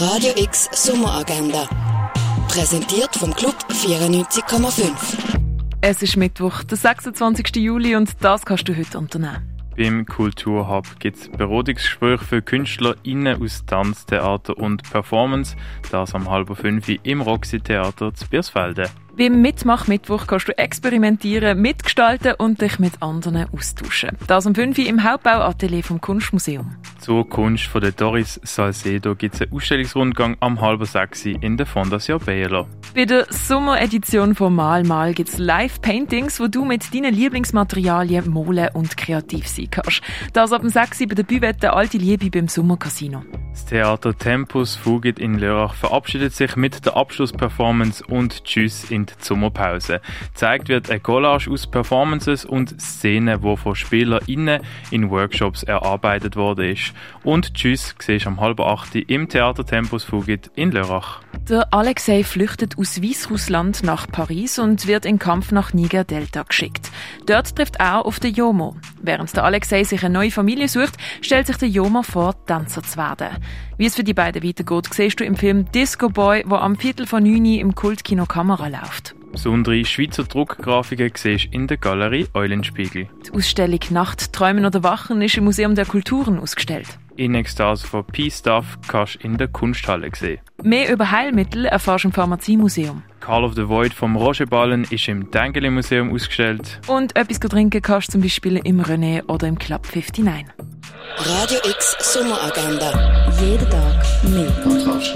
Radio X Sommeragenda. Präsentiert vom Club 94,5. Es ist Mittwoch, der 26. Juli und das kannst du heute unternehmen. Beim Kulturhub gibt es Beratungsgespräche für KünstlerInnen aus Tanz, Theater und Performance. Das am halben fünf im Roxy Theater zu Biersfelde. Beim Mitmach-Mittwoch kannst du experimentieren, mitgestalten und dich mit anderen austauschen. Das um 5 Uhr im Hauptbauatelier vom Kunstmuseum. Zur Kunst von der Doris Salcedo gibt es einen Ausstellungsrundgang am halben sechs in der Fondation Baylor. Bei der Sommeredition von Mal Mal gibt es Live-Paintings, wo du mit deinen Lieblingsmaterialien malen und kreativ sein kannst. Das ab dem 6 Uhr bei der Büvette Alte Liebe beim Sommercasino. Das Theater Tempus Fugit in Lörrach verabschiedet sich mit der Abschlussperformance und Tschüss in die Sommerpause. Zeigt wird eine Collage aus Performances und Szenen, die von SpielerInnen in Workshops erarbeitet wurde. Und Tschüss siehst am halben acht im Theater Tempus Fugit in Lörrach. Der Alexei flüchtet aus Weißrussland nach Paris und wird in Kampf nach Niger-Delta geschickt. Dort trifft er auf den Jomo. Während der Alexei sich eine neue Familie sucht, stellt sich der Jomo vor, Tänzer zu werden. Wie es für die beiden weitergeht, siehst du im Film Disco Boy, wo am Viertel von Juni im Kultkino Kamera läuft. Besondere Schweizer Druckgrafiken siehst in der Galerie Eulenspiegel. Die Ausstellung Nacht, Träumen oder Wachen ist im Museum der Kulturen ausgestellt. In Ekstase von P-Stuff kannst du in der Kunsthalle sehen. Mehr über Heilmittel erfährst du im Pharmaziemuseum. Call of the Void vom Roger Ballen ist im Dengeli Museum ausgestellt. Und etwas trinken kannst du zum Beispiel im René oder im Club 59. Radio X Sommeragenda. Jeden Tag mehr. Kontrast.